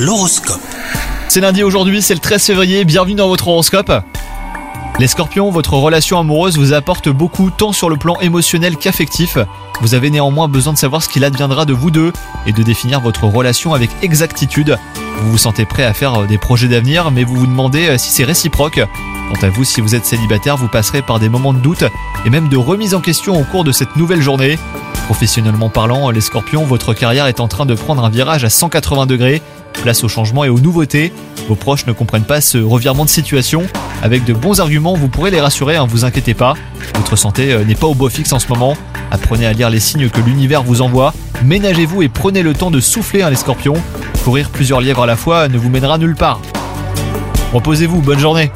L'horoscope. C'est lundi aujourd'hui, c'est le 13 février, bienvenue dans votre horoscope. Les scorpions, votre relation amoureuse vous apporte beaucoup tant sur le plan émotionnel qu'affectif. Vous avez néanmoins besoin de savoir ce qu'il adviendra de vous deux et de définir votre relation avec exactitude. Vous vous sentez prêt à faire des projets d'avenir, mais vous vous demandez euh, si c'est réciproque. Quant à vous, si vous êtes célibataire, vous passerez par des moments de doute et même de remise en question au cours de cette nouvelle journée. Professionnellement parlant, les scorpions, votre carrière est en train de prendre un virage à 180 degrés. Place au changement et aux nouveautés. Vos proches ne comprennent pas ce revirement de situation. Avec de bons arguments, vous pourrez les rassurer, ne vous inquiétez pas. Votre santé euh, n'est pas au beau fixe en ce moment. Apprenez à lire les signes que l'univers vous envoie. Ménagez-vous et prenez le temps de souffler, hein, les scorpions. Courir plusieurs lièvres à la fois ne vous mènera nulle part. Reposez-vous, bonne journée